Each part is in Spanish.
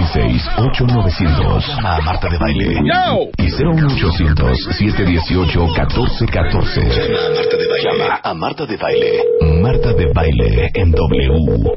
5166-8900. Llama a Marta de Baile. Y 01800-718-1414. Llama a Marta de Baile. Llama a Marta de Baile. Marta de Baile en W.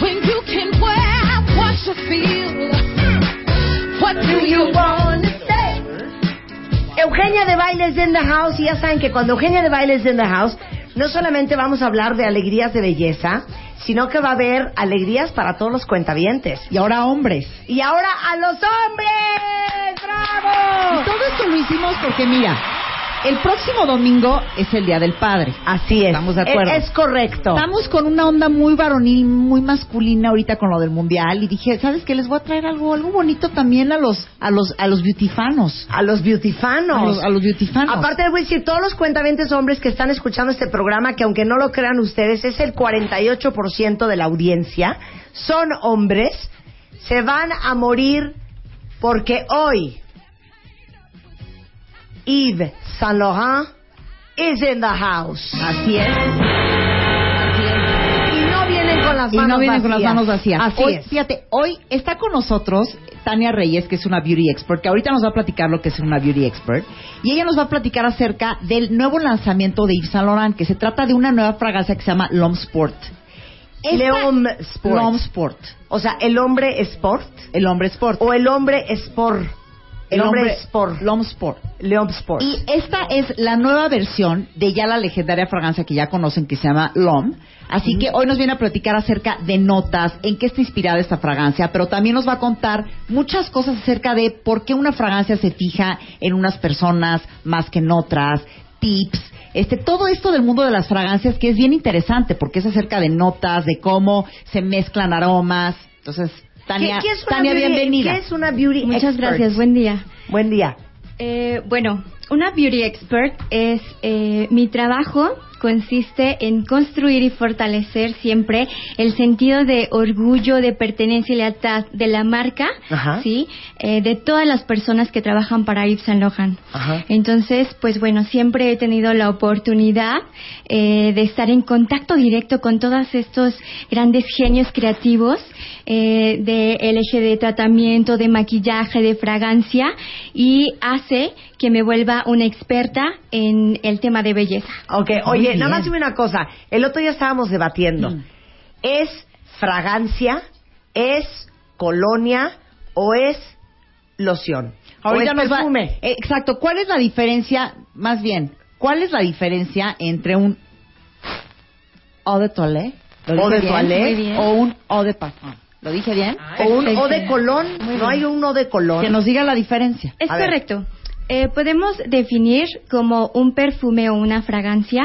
When you can wear what you feel. What do you want to say? Eugenia de Bailes in the House. Y ya saben que cuando Eugenia de Bailes in the House, no solamente vamos a hablar de alegrías de belleza, sino que va a haber alegrías para todos los cuentavientes. Y ahora hombres. Y ahora a los hombres. Y ¡Bravo! todo esto lo hicimos porque, mira, el próximo domingo es el Día del Padre. Así es. Estamos de acuerdo. Es, es correcto. Estamos con una onda muy varonil, muy masculina ahorita con lo del mundial y dije, ¿sabes qué? Les voy a traer algo, algo bonito también a los, a los, a los beautyfanos. A los beautyfanos. A los, a los beautyfanos. Aparte a decir, todos los cuentavientes hombres que están escuchando este programa, que aunque no lo crean ustedes, es el 48% de la audiencia, son hombres, se van a morir porque hoy Yves Saint Laurent is in the house. Así es. Y no vienen con las Y manos no vienen con las vacías. manos vacías. Así hoy, es. Fíjate, hoy está con nosotros Tania Reyes, que es una beauty expert, que ahorita nos va a platicar lo que es una beauty expert. Y ella nos va a platicar acerca del nuevo lanzamiento de Yves Saint Laurent, que se trata de una nueva fragancia que se llama L'Homme Sport. L'Homme Sport. L'Homme Sport. O sea, el hombre sport El hombre sport. o el hombre sport. El, hombre, sport. L'Homme Sport. L'Homme sport. Y esta es la nueva versión de ya la legendaria fragancia que ya conocen que se llama L'Homme. Así que hoy nos viene a platicar acerca de notas, en qué está inspirada esta fragancia, pero también nos va a contar muchas cosas acerca de por qué una fragancia se fija en unas personas más que en otras, tips, este todo esto del mundo de las fragancias que es bien interesante porque es acerca de notas, de cómo se mezclan aromas. Entonces, Tania, ¿Qué- qué es una Tania beauty- bienvenida. ¿Qué es una beauty Muchas expert? gracias, buen día. Buen día. Eh, bueno, una beauty expert es eh, mi trabajo consiste en construir y fortalecer siempre el sentido de orgullo, de pertenencia y lealtad de la marca, Ajá. sí, Eh, de todas las personas que trabajan para Yves Saint Laurent. Ajá. Entonces, pues bueno, siempre he tenido la oportunidad eh, de estar en contacto directo con todos estos grandes genios creativos eh, de de tratamiento, de maquillaje, de fragancia y hace que me vuelva una experta en el tema de belleza. Ok, Muy oye, bien. nada más dime una cosa. El otro día estábamos debatiendo. Mm. ¿Es fragancia? ¿Es colonia? ¿O es loción? Ahorita ¿O es nos va- perfume? exacto. ¿Cuál es la diferencia, más bien, cuál es la diferencia entre un eau de toilette, ¿lo Eau dije de bien? toilette. Muy bien. o un eau de parfum? ¿Lo dije bien? ¿O un o de colón? ¿No hay uno de colón? Que nos diga la diferencia. Es A ver. correcto. Eh, podemos definir como un perfume o una fragancia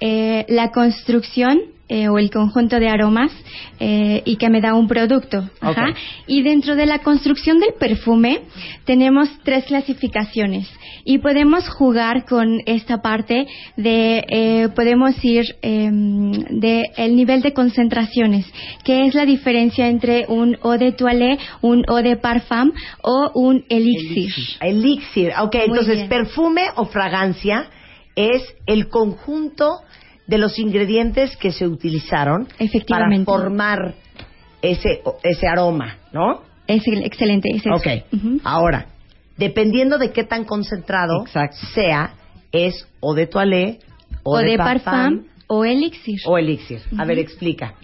eh, la construcción eh, o el conjunto de aromas eh, y que me da un producto. Ajá. Ok. Y dentro de la construcción del perfume tenemos tres clasificaciones y podemos jugar con esta parte de, eh, podemos ir eh, de el nivel de concentraciones, que es la diferencia entre un eau de toilette, un eau de parfum o un elixir. Elixir. Ok, Muy entonces, bien. perfume o fragancia es el conjunto de los ingredientes que se utilizaron para formar ese, ese aroma, ¿no? Es el- excelente. Es eso. Ok. Ahora, dependiendo de qué tan concentrado Exacto. sea, es o de toilette, o, O de parfum, parfum o elixir. o elixir. A ver, explica.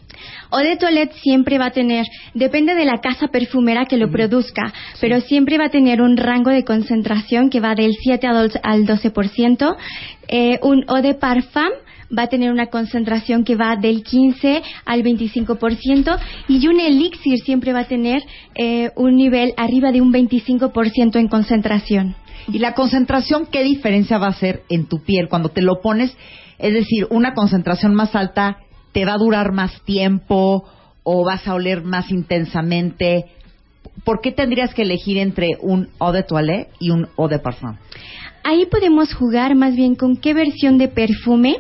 O de toilette siempre va a tener, depende de la casa perfumera que lo produzca, pero siempre va a tener un rango de concentración que va del 7 al 12 al 12%. Eh, un eau de parfum va a tener una concentración que va del 15 al 25% y un elixir siempre va a tener eh, un nivel arriba de un 25% en concentración. Y la concentración, ¿qué diferencia va a hacer en tu piel cuando te lo pones? Es decir, una concentración más alta te va a durar más tiempo o vas a oler más intensamente? ¿Por qué tendrías que elegir entre un eau de toilette y un eau de parfum? Ahí podemos jugar más bien con qué versión de perfume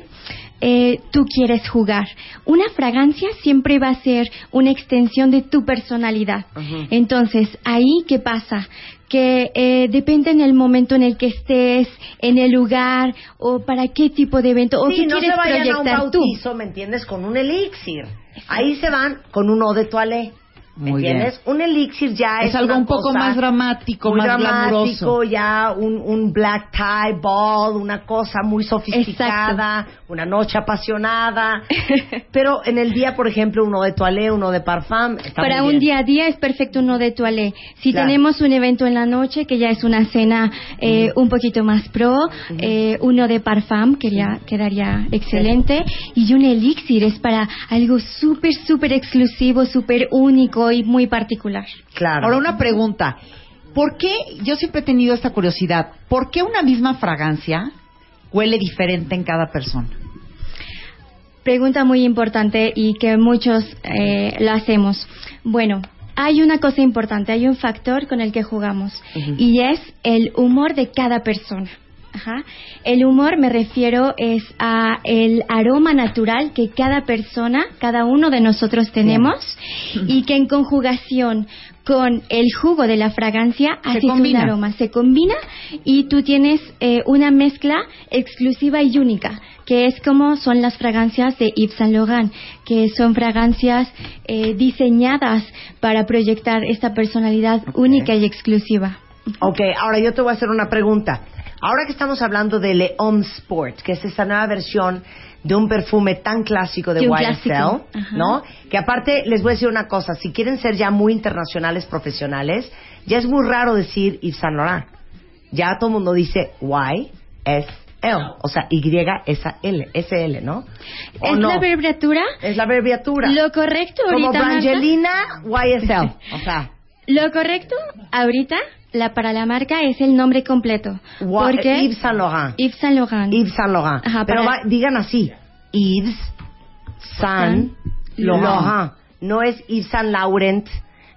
eh, tú quieres jugar. Una fragancia siempre va a ser una extensión de tu personalidad. Entonces, ahí, ¿qué pasa? Que eh, depende en el momento en el que estés, en el lugar, o para qué tipo de evento, o sí, qué no quieres se vayan a un tú. bautizo, ¿me entiendes? Con un elixir. Ahí se van con un eau de toilette. ¿Me Muy entiendes? Un elixir ya es, Es algo una un poco cosa más dramático, muy más dramático, glamuroso. ya un, un black tie ball, una cosa muy sofisticada, una noche apasionada. Pero en el día, por ejemplo, uno de toilette, uno de parfum. está Para muy un bien. día a día es perfecto uno de toilette. Si Claro. tenemos un evento en la noche, que ya es una cena eh, un poquito más pro, eh, uno de parfum que ya quedaría excelente. Y un elixir es para algo súper, súper exclusivo, súper único y muy particular. Claro. Ahora una pregunta. ¿Por qué, yo siempre he tenido esta curiosidad, ¿por qué una misma fragancia huele diferente en cada persona? Pregunta muy importante y que muchos eh, lo hacemos. Bueno, hay una cosa importante, hay un factor con el que jugamos y es el humor de cada persona. Ajá. El humor me refiero es a el aroma natural que cada persona, cada uno de nosotros tenemos y que en conjugación con el jugo de la fragancia Se haces un aroma, se combina y tú tienes eh, una mezcla exclusiva y única, que es como son las fragancias de Yves Saint Laurent, que son fragancias eh, diseñadas para proyectar esta personalidad única y exclusiva. Ok, ahora yo te voy a hacer una pregunta. Ahora que estamos hablando de Le Homme Sport, que es esta nueva versión de un perfume tan clásico de De YSL. ¿no? Que aparte les voy a decir una cosa, si quieren ser ya muy internacionales, profesionales, ya es muy raro decir Yves Saint Laurent. Ya todo el mundo dice YSL, o sea, Y-S-L, S-L, ¿no? ¿O ¿Es no? la abreviatura? Es la abreviatura. Lo correcto Como ahorita, Marta, Brangelina YSL, o sea... lo correcto ahorita la, para la marca es el nombre completo. Wa- porque Yves Saint Laurent. Yves Saint Laurent. Yves Saint Laurent. Ajá, Pero para- va- digan así, Yves Saint Laurent. Laurent. No es Yves Saint Laurent,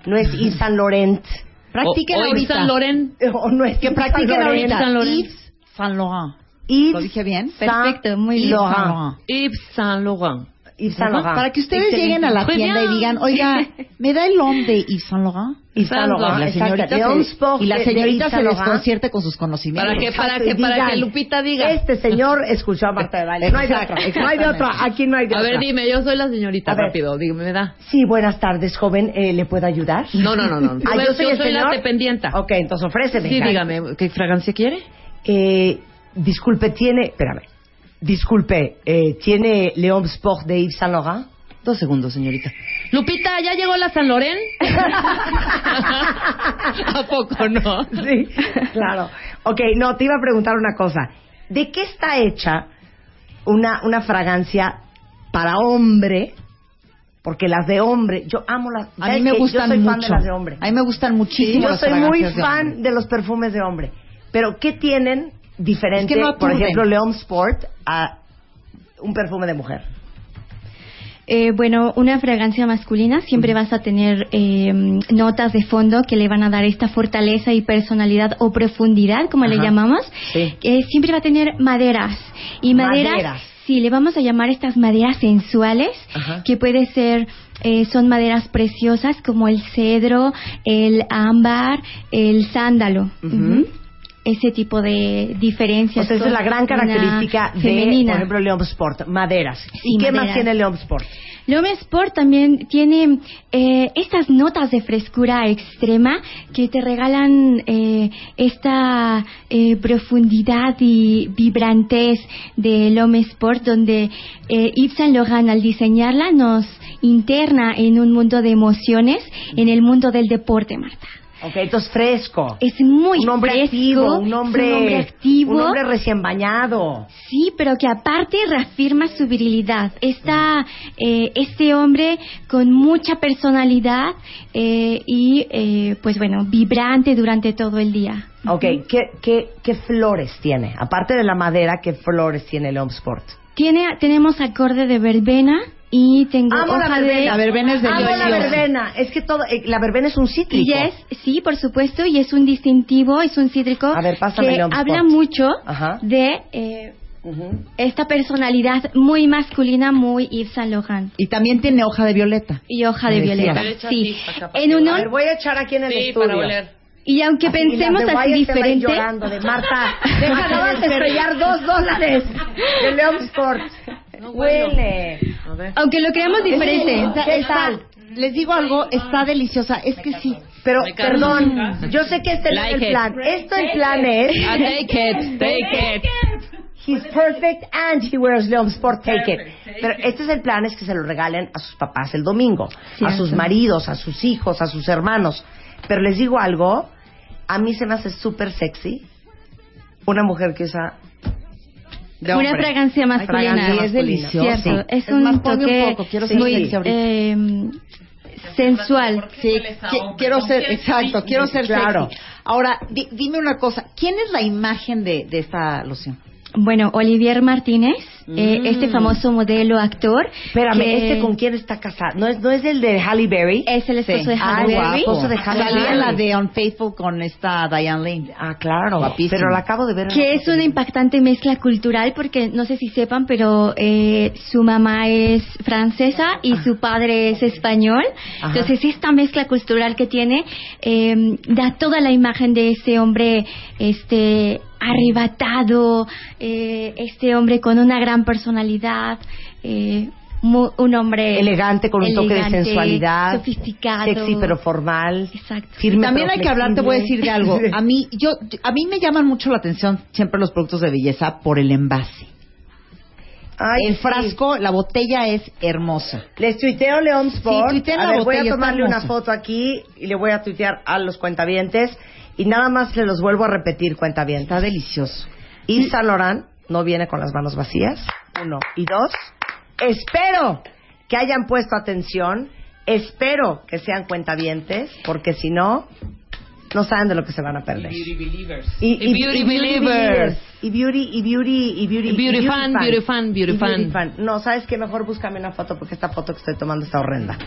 no es Yves Saint Laurent. Practiquen O- o Yves ahorita. Saint Laurent. O no es Que Yves practiquen Saint Laurent. ahorita. Saint Laurent. Yves Saint Laurent. Yves ¿Lo dije bien? Perfecto, muy Yves bien. Saint Laurent. Laurent. Yves Saint Laurent. Yves Saint Laurent. Para que ustedes Excelente. lleguen a la Muy tienda y digan, oiga, ¿me da el hombre de Yves Saint Laurent? Yves Saint Laurent. Y la exacto. señorita, se, y la señorita se Saint Laurent. desconcierte con sus conocimientos. Para que, para que, para digan, que Lupita diga. Este señor escuchó a Marta de Baile. No hay de otra. No hay de otra. Aquí no hay de A otra. ver, dime, yo soy la señorita, A ver. rápido, dígame, ¿me da? Sí, buenas tardes, joven. Eh, ¿Le puedo ayudar? No, no, no, no. Ah, Yo yo soy, el soy la dependienta. Ok, entonces ofréceme. Sí, dígame, ¿qué fragancia quiere? Eh, disculpe, tiene. Espérame. Disculpe, eh, ¿tiene León Sport de Yves Saint Laurent? Dos segundos, señorita. Lupita, ¿ya llegó la San Loren? ¿A poco no? Sí, claro. Ok, no, te iba a preguntar una cosa. ¿De qué está hecha una, una fragancia para hombre? Porque las de hombre, yo amo las. A ¿sabes mí me gustan Yo soy fan mucho. de las de hombre. A mí me gustan muchísimo yo las soy muy de fan hombre. de los perfumes de hombre. Pero, ¿qué tienen diferente, Es que no por ejemplo, León Sport a un perfume de mujer? Eh, bueno, una fragancia masculina siempre vas a tener eh, notas de fondo que le van a dar esta fortaleza y personalidad o profundidad, como le llamamos. Sí. Eh, siempre va a tener maderas. Y maderas, Maderas. sí, le vamos a llamar estas maderas sensuales, Ajá. que puede ser, eh, son maderas preciosas como el cedro, el ámbar, el sándalo. Ujú. Ese tipo de diferencias. O sea, esa es la gran característica de, femenina. por ejemplo, León Sport, maderas. ¿Y qué más tiene León Sport? L'Homme Sport también tiene eh, estas notas de frescura extrema que te regalan eh, esta eh, profundidad y vibrantez del L'Homme Sport donde eh, Yves Saint Laurent al diseñarla nos interna en un mundo de emociones, en el mundo del deporte, Marta. Ok, entonces fresco. Es muy un hombre fresco, activo, un hombre, un hombre activo. un hombre recién bañado. Sí, pero que aparte reafirma su virilidad. Está eh, este hombre con mucha personalidad eh, y, eh, pues bueno, vibrante durante todo el día. Ok, ¿qué, qué, qué flores tiene? Aparte de la madera, ¿qué flores tiene el Home Sport? Tiene, tenemos acorde de verbena y tengo Amo la hoja de... verbena. La verbena es Amo la verbena. Es que todo, eh, la verbena es un cítrico. Y es, sí, por supuesto, y es un distintivo, es un cítrico A ver, pásame que habla mucho Ajá. de eh, Ujú. esta personalidad muy masculina, muy Yves Saint Laurent. Y también tiene hoja de violeta. Y hoja de violeta. Sí. acá, En uno, A ver, voy a echar aquí en el Sí, estudio. para oler. y aunque Así, pensemos de así diferente, llorando de Marta, deja de estrellar dos dólares de León Sport. Huele. Aunque lo creamos diferente, Está- ¿Qué está- tal? les digo algo, está deliciosa. Es que sí. Pero, perdón, yo sé que este no es Like el it. plan. Esto el plan es... Ah, take it, take it. He's perfect and he wears León Sport, take it. Pero este es el plan, es que se lo regalen a sus papás el domingo, a sus maridos, a sus hijos, a sus hermanos. Pero les digo algo, a mí se me hace súper sexy una mujer que usa de una fragancia masculina. fragancia es deliciosa. Sí. es Es un más, ponme un toque poco, quiero ser muy eh, sensual. Sí, qui- quiero ser, exacto, quiero ser Claro. sexy. Ahora, di- dime una cosa, ¿quién es la imagen de, de esta loción? Bueno, Olivier Martínez, eh, Mm. este famoso modelo actor. Espérame, que ¿este con quién está casado? ¿No es, no es el de Halle Berry? Es el esposo Sí. de Halle guapo. Berry. esposo de Halle Salía Berry. la de Unfaithful con esta Diane Lane. Ah, claro. Guapísimo. Pero la acabo de ver. que es una impactante mezcla cultural porque no sé si sepan, pero eh, su mamá es francesa y su padre es español. Ajá. Entonces esta mezcla cultural que tiene eh, da toda la imagen de ese hombre este arrebatado, eh, este hombre con una gran personalidad. eh, mu- un hombre elegante con un toque de sensualidad, sofisticado, sexy pero formal, Exacto. firme También pero hay que hablar, te voy a decir de algo. A mí, yo, a mí me llaman mucho la atención siempre los productos de belleza por el envase. Ay, el sí. frasco, la botella es hermosa. Les tuiteo León Sport. Sí, a la ver, voy a tomarle una foto aquí y le voy a tuitear a los cuentavientes y nada más se los vuelvo a repetir cuentavientes. Está delicioso. Yves Saint Laurent no viene con las manos vacías. Uno. Y dos, espero que hayan puesto atención. Espero que sean cuentavientes, porque si no, no saben de lo que se van a perder. Beauty believers. Y, Y beauty believers. Y beauty, y beauty, y beauty. Y beauty y fan, beauty fan, beauty fan. No, ¿sabes qué? Mejor búscame una foto porque esta foto que estoy tomando está horrenda.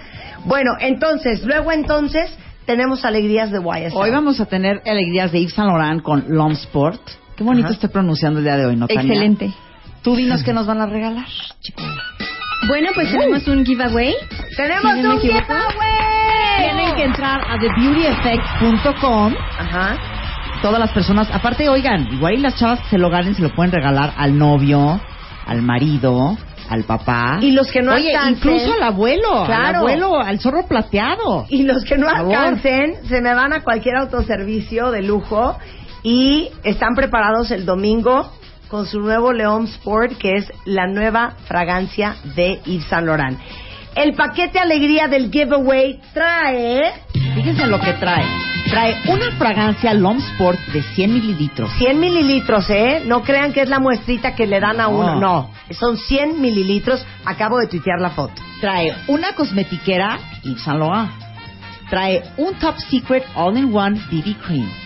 Bueno, entonces, luego entonces, tenemos alegrías de YSL. Hoy vamos a tener alegrías de Yves Saint Laurent con L'Homme Sport. Qué bonito Ajá. estoy pronunciando el día de hoy, ¿no, Tania? Excelente. Tú dinos qué nos van a regalar. Bueno, pues tenemos un giveaway. ¡Tenemos Si no me un equivoco. giveaway! Tienen que entrar a thebeautyeffect.com. Ajá. Todas las personas, aparte, oigan, igual y las chavas que se lo ganen se lo pueden regalar al novio, al marido, al papá. Y los que no Oye, alcancen- incluso al abuelo, al Claro. abuelo, al zorro plateado. Y los que no alcancen, se me van a cualquier autoservicio de lujo y están preparados el domingo con su nuevo León Sport, que es la nueva fragancia de Yves Saint Laurent. El paquete alegría del giveaway trae Fíjense lo que trae. Trae una fragancia L'Homme Sport de 100 mililitros. 100 mililitros, ¿eh? No crean que es la muestrita que le dan a uno. No. No, son 100 mililitros. Acabo de tuitear la foto. Trae una cosmetiquera Yves Saint Laurent. Trae un Top Secret All-in-One BB Cream.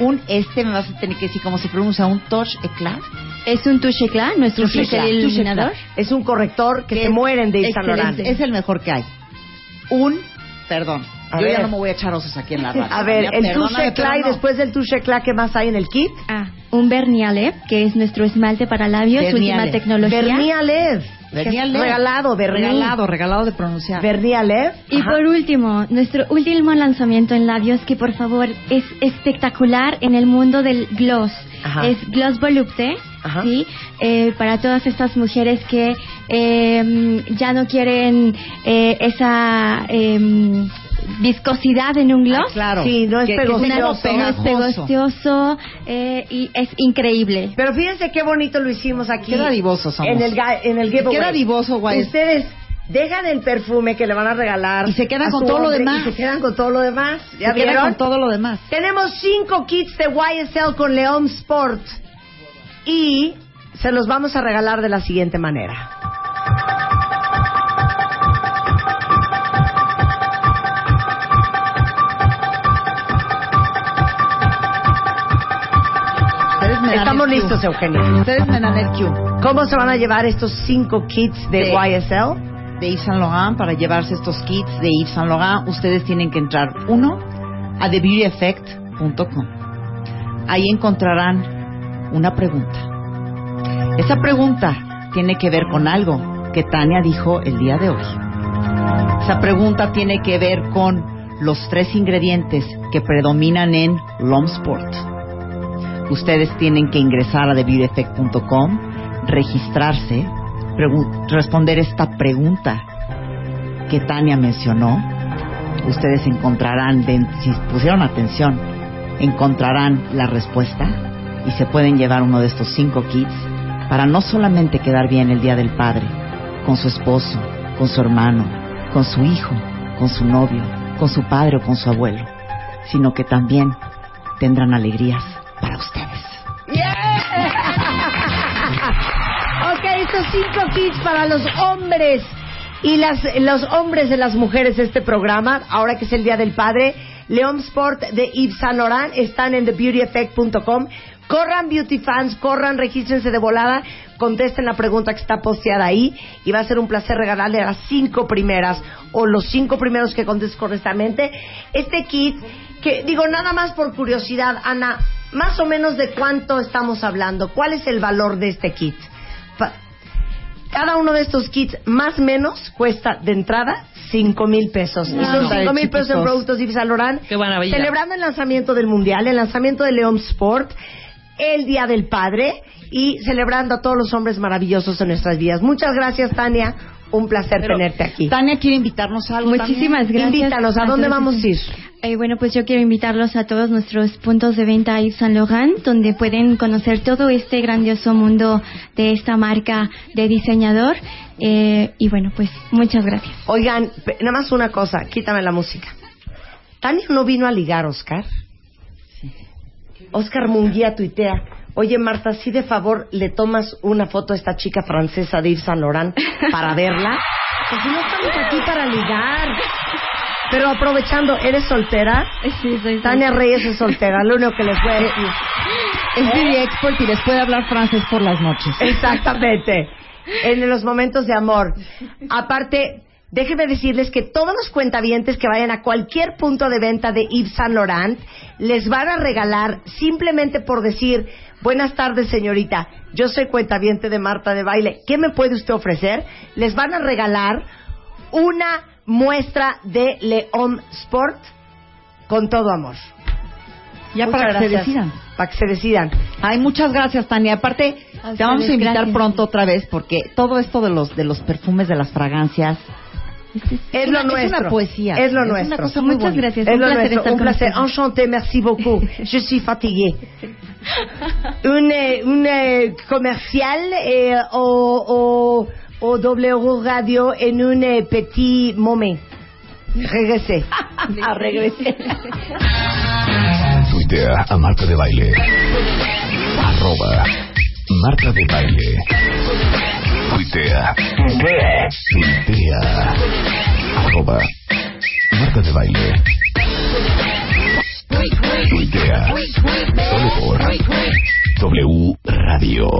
Un, este me vas a tener que decir cómo se pronuncia, un Touch Eclat. Es un touche Eclat, nuestro pincel Eclat, iluminador. Es un corrector que Que se mueren de Yves. Es el mejor que hay. Un, perdón, A yo ver. ya no me voy a echar osos aquí en la radio. A ver, el touche Eclat y después del touche Eclat, ¿qué más hay en el kit? Ah, un Verniale, que es nuestro esmalte para labios, última tecnología. Vernialev. Vernialev. Regalado. Regalado, regalado de pronunciar. Vernialev. Y Ajá. por último, nuestro último lanzamiento en labios, que por favor es espectacular en el mundo del gloss. Ajá. Es Gloss Volupte, Ajá. ¿sí? Eh, para todas estas mujeres que eh, ya no quieren eh, esa eh, viscosidad en un gloss. Ah, claro. Sí, no es Que- que pegostoso. como No es pegostoso eh, y es increíble. Pero fíjense qué bonito lo hicimos aquí. Qué dadivosos somos. En el, en el giveaway. Qué dadivoso, guay. Ustedes dejan el perfume que le van a regalar. Y se quedan a con su todo lo demás. Y se quedan con todo lo demás. ¿Ya Se vieron? con todo lo demás. Tenemos cinco kits de YSL con León Sport. Y se los vamos a regalar de la siguiente manera. Estamos listos, Eugenio. Ustedes me dan el cue. ¿Cómo se van a llevar estos cinco kits de De- YSL? de Yves Saint Laurent para llevarse estos kits de Yves Saint Laurent, ustedes tienen que entrar uno a thebeautyeffect.com. Ahí encontrarán una pregunta. Esa pregunta tiene que ver con algo que Tania dijo el día de hoy. Esa pregunta tiene que ver con los tres ingredientes que predominan en L'Homme Sport. Ustedes tienen que ingresar a thebeautyeffect.com, registrarse, responder esta pregunta que Tania mencionó. Ustedes encontrarán, si pusieron atención, encontrarán la respuesta y se pueden llevar uno de estos cinco kits para no solamente quedar bien el Día del Padre, con su esposo, con su hermano, con su hijo, con su novio, con su padre o con su abuelo, sino que también tendrán alegrías para ustedes. Estos cinco kits para los hombres y las, los hombres de las mujeres de este programa, ahora que es el Día del Padre. León Sport de Yves Saint Laurent están en thebeautyeffect.com. Corran beauty fans, corran, regístrense de volada, contesten la pregunta que está posteada ahí y va a ser un placer regalarle a las cinco primeras o los cinco primeros que contesten correctamente este kit que digo nada más por curiosidad, Ana, más o menos de cuánto estamos hablando, cuál es el valor de este kit. Cada uno de estos kits más o menos cuesta de entrada cinco mil pesos. y son Ándale, cinco mil pesos en productos Yves Saint Laurent. Qué maravilla. Celebrando el lanzamiento del Mundial, el lanzamiento de León Sport, el Día del Padre y celebrando a todos los hombres maravillosos en nuestras vidas. Muchas gracias, Tania. Un placer Pero, tenerte aquí. Tania quiere invitarnos a algo. Muchísimas también? gracias. Invítanos, ¿a dónde vamos a ir? Eh, bueno, pues yo quiero invitarlos a todos nuestros puntos de venta Yves Saint Laurent, donde pueden conocer todo este grandioso mundo de esta marca de diseñador. Eh, y bueno, pues muchas gracias. Oigan, nada más una cosa, quítame la música. Tania no vino a ligar, Oscar. Oscar Munguía tuitea. Oye, Marta, si de favor le tomas una foto a esta chica francesa de Yves Saint Laurent para verla. Pues no estamos aquí para ligar. Pero aprovechando, ¿eres soltera? Sí, soy Tania Reyes es soltera, lo único que le puede decir. Es Beauty Expert y les puede hablar francés por las noches. Exactamente. En los momentos de amor. Aparte, déjenme decirles que todos los cuentavientes que vayan a cualquier punto de venta de Yves Saint Laurent les van a regalar simplemente por decir buenas tardes señorita, yo soy cuentaviente de Marta de Baile, ¿qué me puede usted ofrecer? Les van a regalar una muestra de León Sport con todo amor. Ya Muchas para que se decidan. Para que se decidan. Ay, muchas gracias, Tania. Aparte, te vamos a invitar gracias. pronto otra vez porque todo esto de los de los perfumes, de las fragancias, Es, una- lo es nuestro. una poesía. Es lo Es una nuestro. cosa muy Muchas bonita. gracias. Es un lo placer nuestro, estar un placer. Enchanté, merci beaucoup. Je suis fatiguée. Un, eh, un eh, comercial eh, au, au, o W Radio en un eh, petit moment. Regresé. ah, regresé. A Marta de Baile. Arroba Marta de Baile. Tuitea. Tuitea. Tuitea. Arroba Marta de Baile. Tuitea. Solo por W Radio.